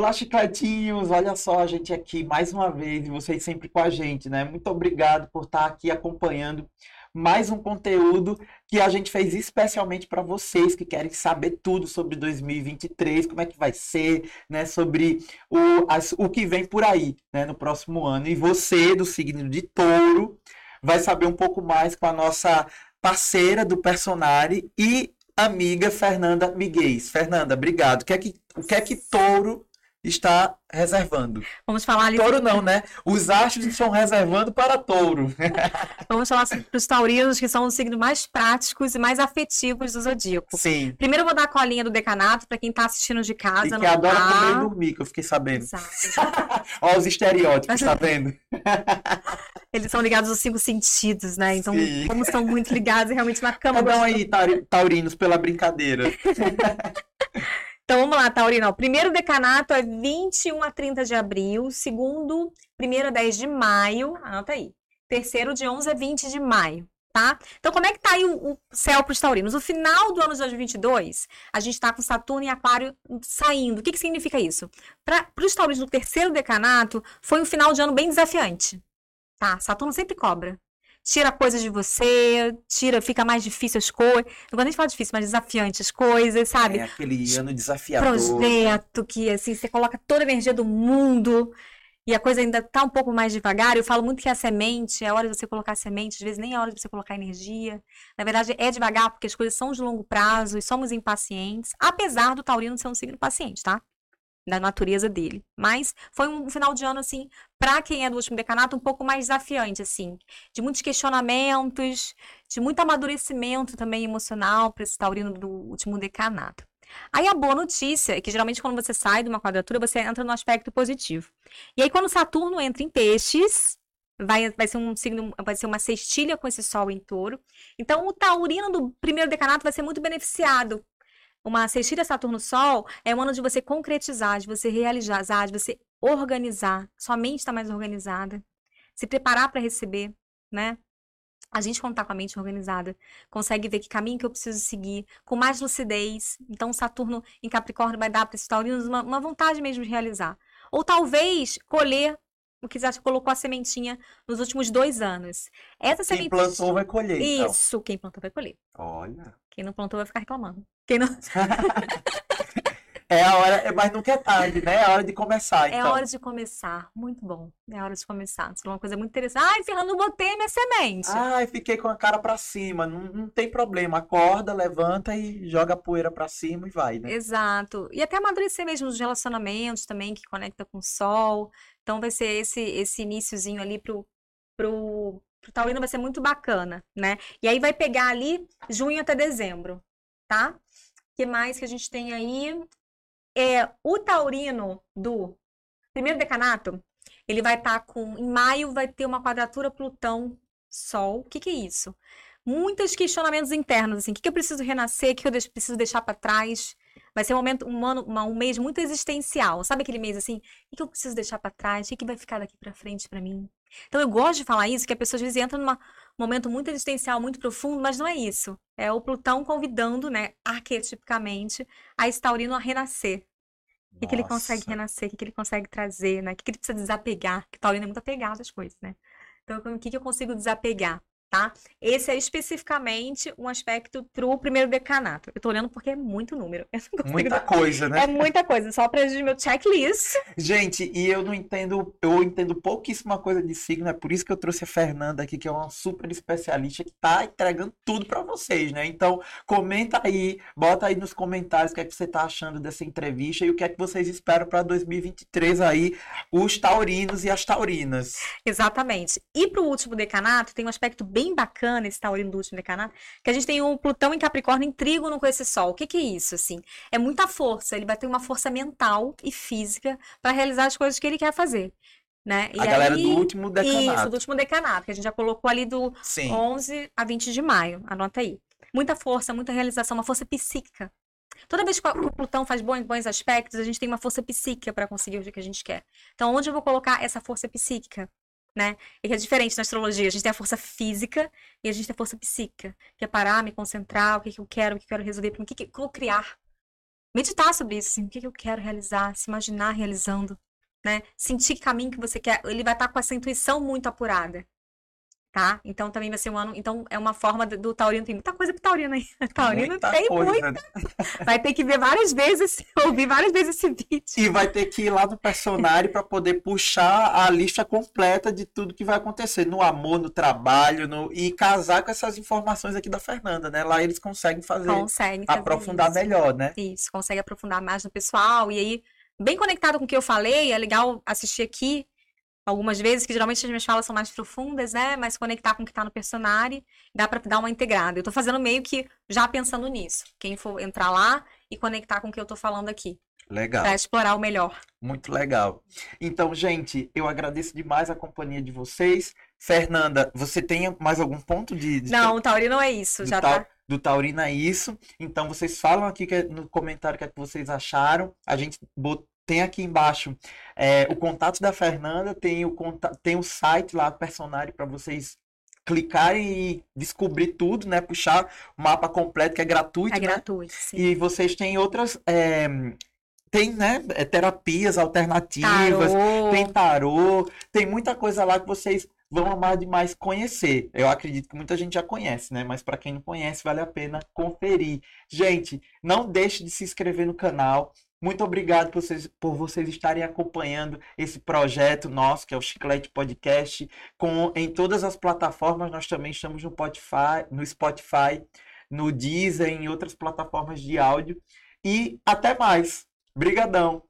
Olá, chicletinhos! Olha só a gente aqui mais uma vez e vocês sempre com a gente, né? Muito obrigado por estar aqui acompanhando mais um conteúdo que a gente fez especialmente para vocês que querem saber tudo sobre 2023, como é que vai ser, né? Sobre o, as, o que vem por aí, né? No próximo ano. E você, do signo de touro, vai saber um pouco mais com a nossa parceira do Personari e amiga Fernanda Miguel. Fernanda, obrigado. O que é que, o que, é que touro está reservando. Vamos falar ali. Touro não, né? Os astros estão reservando para touro. Vamos falar para os taurinos, que são os signos mais práticos e mais afetivos do zodíaco. Sim. Primeiro eu vou dar a colinha do decanato para quem está assistindo de casa. E que adora tá... comer e dormir, que eu fiquei sabendo. Exato. Olha os estereótipos, tá vendo? Eles são ligados aos cinco sentidos, né? Então, Sim. como são muito ligados realmente na cama. Tá aí, taurinos, pela brincadeira. Lá, Taurino. O primeiro decanato é 21 a 30 de abril. Segundo, primeiro a 10 de maio. Anota aí. Terceiro, de 11 a 20 de maio. Tá? Então, como é que tá aí o, o céu para os taurinos? No final do ano de 2022, a gente está com Saturno e Aquário saindo. O que, que significa isso? Para os taurinos do terceiro decanato, foi um final de ano bem desafiante. Tá? Saturno sempre cobra tira coisas de você, tira, fica mais difícil as coisas. Não vou nem falar difícil, mas desafiante as coisas, sabe? É aquele ano desafiador. Projeto que, assim, você coloca toda a energia do mundo e a coisa ainda tá um pouco mais devagar. Eu falo muito que a semente, é hora de você colocar semente, às vezes nem é hora de você colocar energia. Na verdade, é devagar, porque as coisas são de longo prazo e somos impacientes, apesar do taurino ser um signo paciente, tá? Da natureza dele. Mas foi um final de ano, assim, para quem é do último decanato, um pouco mais desafiante, assim, de muitos questionamentos, de muito amadurecimento também emocional para esse taurino do último decanato. Aí a boa notícia é que geralmente quando você sai de uma quadratura, você entra no aspecto positivo. E aí quando Saturno entra em peixes, vai, vai ser um signo, vai ser uma cestilha com esse sol em touro. Então o taurino do primeiro decanato vai ser muito beneficiado uma sextilha Saturno-Sol é um ano de você concretizar, de você realizar, de você organizar. Sua mente está mais organizada. Se preparar para receber, né? A gente, quando está com a mente organizada, consegue ver que caminho que eu preciso seguir, com mais lucidez. Então, Saturno em Capricórnio vai dar para esses taurinos uma, uma vontade mesmo de realizar. Ou talvez colher o que você colocou a sementinha nos últimos dois anos. Essa quem sementinha... plantou vai colher. Então. Isso, quem plantou vai colher. Olha. Quem não plantou vai ficar reclamando. Quem não. é a hora, mas nunca é tarde, né? É a hora de começar. Então. É a então. hora de começar. Muito bom. É a hora de começar. Isso é uma coisa muito interessante. Ai, Fernando, botei minha semente. Ai, fiquei com a cara para cima. Não, não tem problema. Acorda, levanta e joga a poeira para cima e vai, né? Exato. E até amadurecer mesmo os relacionamentos também, que conecta com o sol. Então vai ser esse esse iníciozinho ali pro, pro, pro taurino vai ser muito bacana, né? E aí vai pegar ali junho até dezembro, tá? Que mais que a gente tem aí? É, o taurino do primeiro decanato, ele vai estar tá com. Em maio vai ter uma quadratura Plutão-Sol. O que, que é isso? Muitos questionamentos internos, assim, o que, que eu preciso renascer, o que, que eu preciso deixar para trás. Vai ser um momento, um ano, uma, um mês muito existencial. Sabe aquele mês assim? O que eu preciso deixar para trás? O que vai ficar daqui para frente para mim? Então eu gosto de falar isso, que a pessoa às vezes entra num momento muito existencial, muito profundo, mas não é isso. É o Plutão convidando, né, arquetipicamente, a esse taurino a renascer. O que, que, ele consegue renascer, o que, que, ele consegue trazer, né? O que, que ele precisa desapegar, que o taurino é muito apegado às coisas, né? Então, o que, que eu consigo desapegar? Tá? Esse é especificamente um aspecto para o primeiro decanato. Eu tô olhando porque é muito número. Muita coisa, né? É muita coisa, só para meu checklist. Gente, e eu não entendo, eu entendo pouquíssima coisa de signo, é por isso que eu trouxe a Fernanda aqui, que é uma super especialista que tá entregando tudo para vocês, né? Então, comenta aí, bota aí nos comentários o que é que você tá achando dessa entrevista e o que é que vocês esperam para 2023 aí, os taurinos e as taurinas. Exatamente. E para o último decanato tem um aspecto bem bem bacana esse taurino do último decanato, que a gente tem um Plutão em Capricórnio em trígono com esse Sol. O que, que é isso, assim? É muita força, ele vai ter uma força mental e física para realizar as coisas que ele quer fazer. Né? E a aí, galera do último decanato. Isso, do último decanato, que a gente já colocou ali do Sim. 11 a 20 de maio. Anota aí. Muita força, muita realização, uma força psíquica. Toda vez que o Plutão faz bons, bons aspectos, a gente tem uma força psíquica para conseguir o que a gente quer. Então, onde eu vou colocar essa força psíquica? Né? E que é diferente na astrologia. A gente tem a força física e a gente tem a força psíquica, que é parar, me concentrar, o que, que eu quero, o que eu quero resolver, o que, que vou criar. meditar sobre isso, assim, o que, que eu quero realizar, se imaginar realizando, né? Sentir que caminho que você quer, ele vai estar com essa intuição muito apurada tá? Então também vai ser um ano. Então é uma forma do, do Taurino. Tem muita coisa pro Taurino aí. Taurino muita tem coisa. muita. Vai ter que ver várias vezes, ouvir várias vezes esse vídeo. E vai ter que ir lá no personagem para poder puxar a lista completa de tudo que vai acontecer no amor, no trabalho, no... e casar com essas informações aqui da Fernanda, né? Lá eles conseguem fazer. Conseguem aprofundar isso. melhor, né? Isso, consegue aprofundar mais no pessoal. E aí, bem conectado com o que eu falei, é legal assistir aqui algumas vezes, que geralmente as minhas falas são mais profundas, né? Mas conectar com o que tá no personagem, dá para dar uma integrada. Eu tô fazendo meio que já pensando nisso. Quem for entrar lá e conectar com o que eu tô falando aqui. Legal. Para explorar o melhor. Muito legal. Então, gente, eu agradeço demais a companhia de vocês. Fernanda, você tem mais algum ponto de. de... Não, o Taurino é isso, já tá. Do Taurino é isso. Então, vocês falam aqui é no comentário o que, é que vocês acharam. A gente botou tem aqui embaixo é, o contato da Fernanda, tem o, tem o site lá do personagem para vocês clicarem e descobrir tudo, né? Puxar o mapa completo, que é gratuito. É né? gratuito, sim. E vocês têm outras. É, tem, né, é, terapias alternativas, tarô. tem tarô, tem muita coisa lá que vocês vão amar demais conhecer. Eu acredito que muita gente já conhece, né? Mas para quem não conhece, vale a pena conferir. Gente, não deixe de se inscrever no canal, muito obrigado por vocês, por vocês estarem acompanhando esse projeto nosso, que é o Chiclete Podcast, com, em todas as plataformas. nós também estamos no Spotify, no Spotify, no Deezer, em outras plataformas de áudio. E até mais. Brigadão.